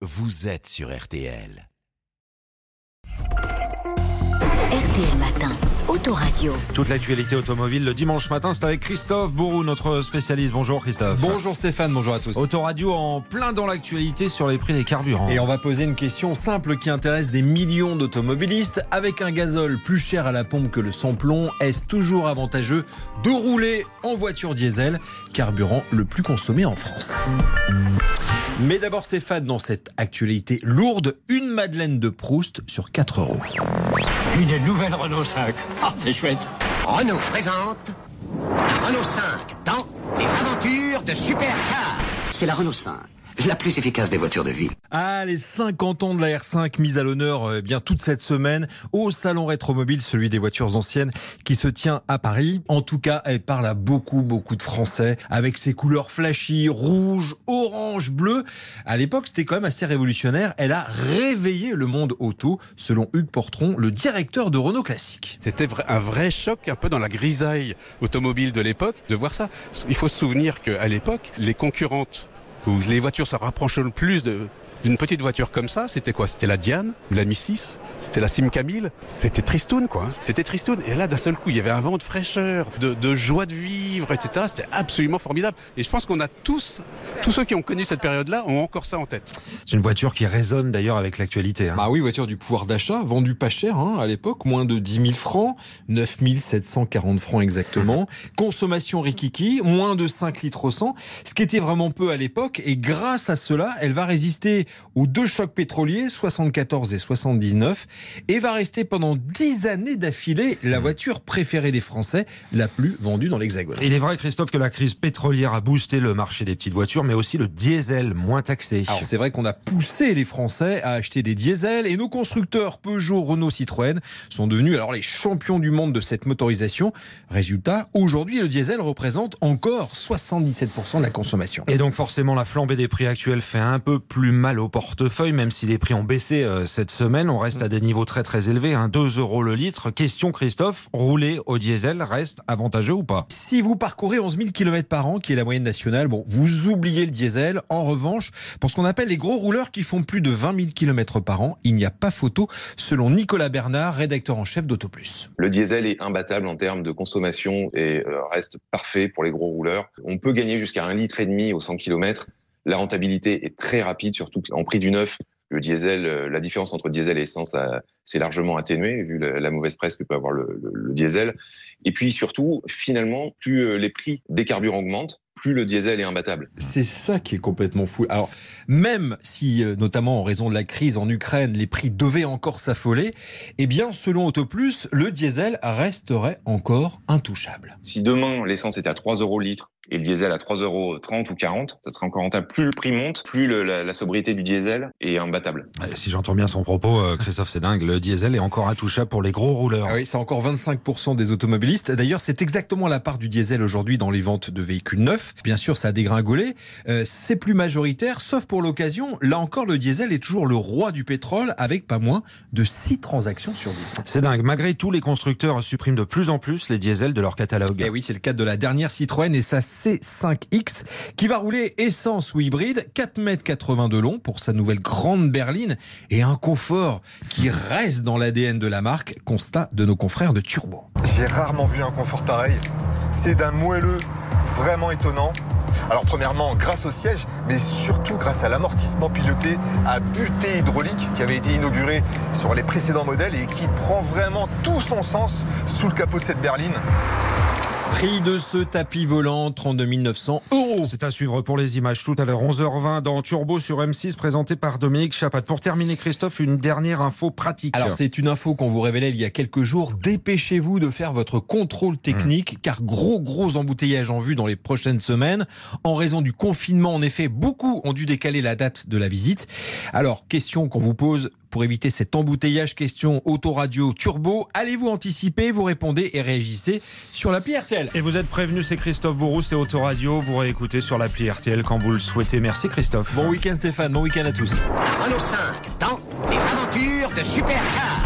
vous êtes sur RTL. RTL Matin, Autoradio. Toute l'actualité automobile le dimanche matin, c'est avec Christophe Bourou, notre spécialiste. Bonjour Christophe. Bonjour Stéphane, bonjour à tous. Autoradio en plein dans l'actualité sur les prix des carburants. Et on va poser une question simple qui intéresse des millions d'automobilistes. Avec un gazole plus cher à la pompe que le sans-plomb, est-ce toujours avantageux de rouler en voiture diesel, carburant le plus consommé en France? Mais d'abord Stéphane, dans cette actualité lourde, une Madeleine de Proust sur 4 euros. Une nouvelle Renault 5. Ah, c'est chouette. Renault présente la Renault 5 dans les aventures de Supercar. C'est la Renault 5, la plus efficace des voitures de vie. Ah, les 50 ans de la R5 mise à l'honneur euh, bien toute cette semaine au salon Rétromobile, celui des voitures anciennes qui se tient à Paris. En tout cas, elle parle à beaucoup, beaucoup de Français avec ses couleurs flashy, rouge, orange, bleu. À l'époque, c'était quand même assez révolutionnaire. Elle a réveillé le monde auto, selon Hugues Portron, le directeur de Renault Classique. C'était un vrai choc un peu dans la grisaille automobile de l'époque de voir ça. Il faut se souvenir qu'à l'époque, les concurrentes où les voitures se rapprochent le plus d'une petite voiture comme ça, c'était quoi? C'était la Diane, la Mi 6, c'était la Sim Camille, c'était tristoun quoi. C'était tristoun. Et là, d'un seul coup, il y avait un vent de fraîcheur, de, joie de vivre, etc. C'était absolument formidable. Et je pense qu'on a tous, tous ceux qui ont connu cette période-là, ont encore ça en tête. C'est une voiture qui résonne d'ailleurs avec l'actualité. hein. Bah oui, voiture du pouvoir d'achat, vendue pas cher hein, à l'époque, moins de 10 000 francs, 9 740 francs exactement. Consommation rikiki, moins de 5 litres au 100, ce qui était vraiment peu à l'époque. Et grâce à cela, elle va résister aux deux chocs pétroliers, 74 et 79, et va rester pendant 10 années d'affilée la voiture préférée des Français, la plus vendue dans l'Hexagone. Il est vrai, Christophe, que la crise pétrolière a boosté le marché des petites voitures, mais aussi le diesel, moins taxé. Alors c'est vrai qu'on a poussé les Français à acheter des diesels et nos constructeurs Peugeot, Renault, Citroën sont devenus alors les champions du monde de cette motorisation. Résultat, aujourd'hui le diesel représente encore 77% de la consommation. Et donc forcément, la flambée des prix actuels fait un peu plus mal au portefeuille, même si les prix ont baissé euh, cette semaine. On reste à des niveaux très très élevés, hein, 2 euros le litre. Question Christophe, rouler au diesel reste avantageux ou pas? Si vous parcourez 11 000 km par an, qui est la moyenne nationale, bon, vous oubliez le diesel. En revanche, pour ce qu'on appelle les gros rouleurs qui font plus de 20 000 km par an, il n'y a pas photo, selon Nicolas Bernard, rédacteur en chef d'AutoPlus. Le diesel est imbattable en termes de consommation et euh, reste parfait pour les gros rouleurs. On peut gagner jusqu'à un litre et demi au 100 km. La rentabilité est très rapide, surtout en prix du neuf. Le diesel, euh, la différence entre diesel et essence s'est largement atténuée vu la, la mauvaise presse que peut avoir le, le- le diesel. Et puis surtout, finalement, plus euh, les prix des carburants augmentent, plus le diesel est imbattable. C'est ça qui est complètement fou. Alors, même si, euh, notamment en raison de la crise en Ukraine, les prix devaient encore s'affoler, eh bien, selon AutoPlus, le diesel resterait encore intouchable. Si demain l'essence était à 3 euros le litre et le diesel à 3,30 euros ou 40, ça serait encore rentable. Plus le prix monte, plus le- la, la sobriété du diesel est imbattable. Si j'entends bien son propos, euh, Christophe, c'est dingue. Le diesel est encore intouchable pour les gros rouleurs. Ah oui, c'est encore 25% des automobilistes. D'ailleurs, c'est exactement la part du diesel aujourd'hui dans les ventes de véhicules neufs. Bien sûr, ça a dégringolé. Euh, c'est plus majoritaire, sauf pour l'occasion. Là encore, le diesel est toujours le roi du pétrole avec pas moins de 6 transactions sur 10. C'est dingue. Malgré tout, les constructeurs suppriment de plus en plus les diesels de leur catalogue. Et oui, c'est le cas de la dernière Citroën et sa C5X qui va rouler essence ou hybride, 4,80 m de long pour sa nouvelle grande berline et un confort qui reste dans l'ADN de la marque, constat de nos confrères de Turbo. J'ai rarement vu un confort pareil. C'est d'un moelleux vraiment étonnant. Alors premièrement, grâce au siège, mais surtout grâce à l'amortissement piloté à butée hydraulique qui avait été inauguré sur les précédents modèles et qui prend vraiment tout son sens sous le capot de cette berline. Prix de ce tapis volant, 32 900 euros. C'est à suivre pour les images tout à l'heure, 11h20 dans Turbo sur M6, présenté par Dominique Chapat. Pour terminer, Christophe, une dernière info pratique. Alors c'est une info qu'on vous révélait il y a quelques jours. Dépêchez-vous de faire votre contrôle technique car gros gros embouteillage en vue dans les prochaines semaines. En raison du confinement, en effet, beaucoup ont dû décaler la date de la visite. Alors question qu'on vous pose pour éviter cet embouteillage, question autoradio turbo. Allez-vous anticiper? Vous répondez et réagissez sur l'appli RTL. Et vous êtes prévenu, c'est Christophe Bourou, c'est Autoradio. Vous réécoutez sur l'appli RTL quand vous le souhaitez. Merci Christophe. Bon week-end Stéphane, bon week-end à tous. La Renault 5 dans les aventures de Supercar.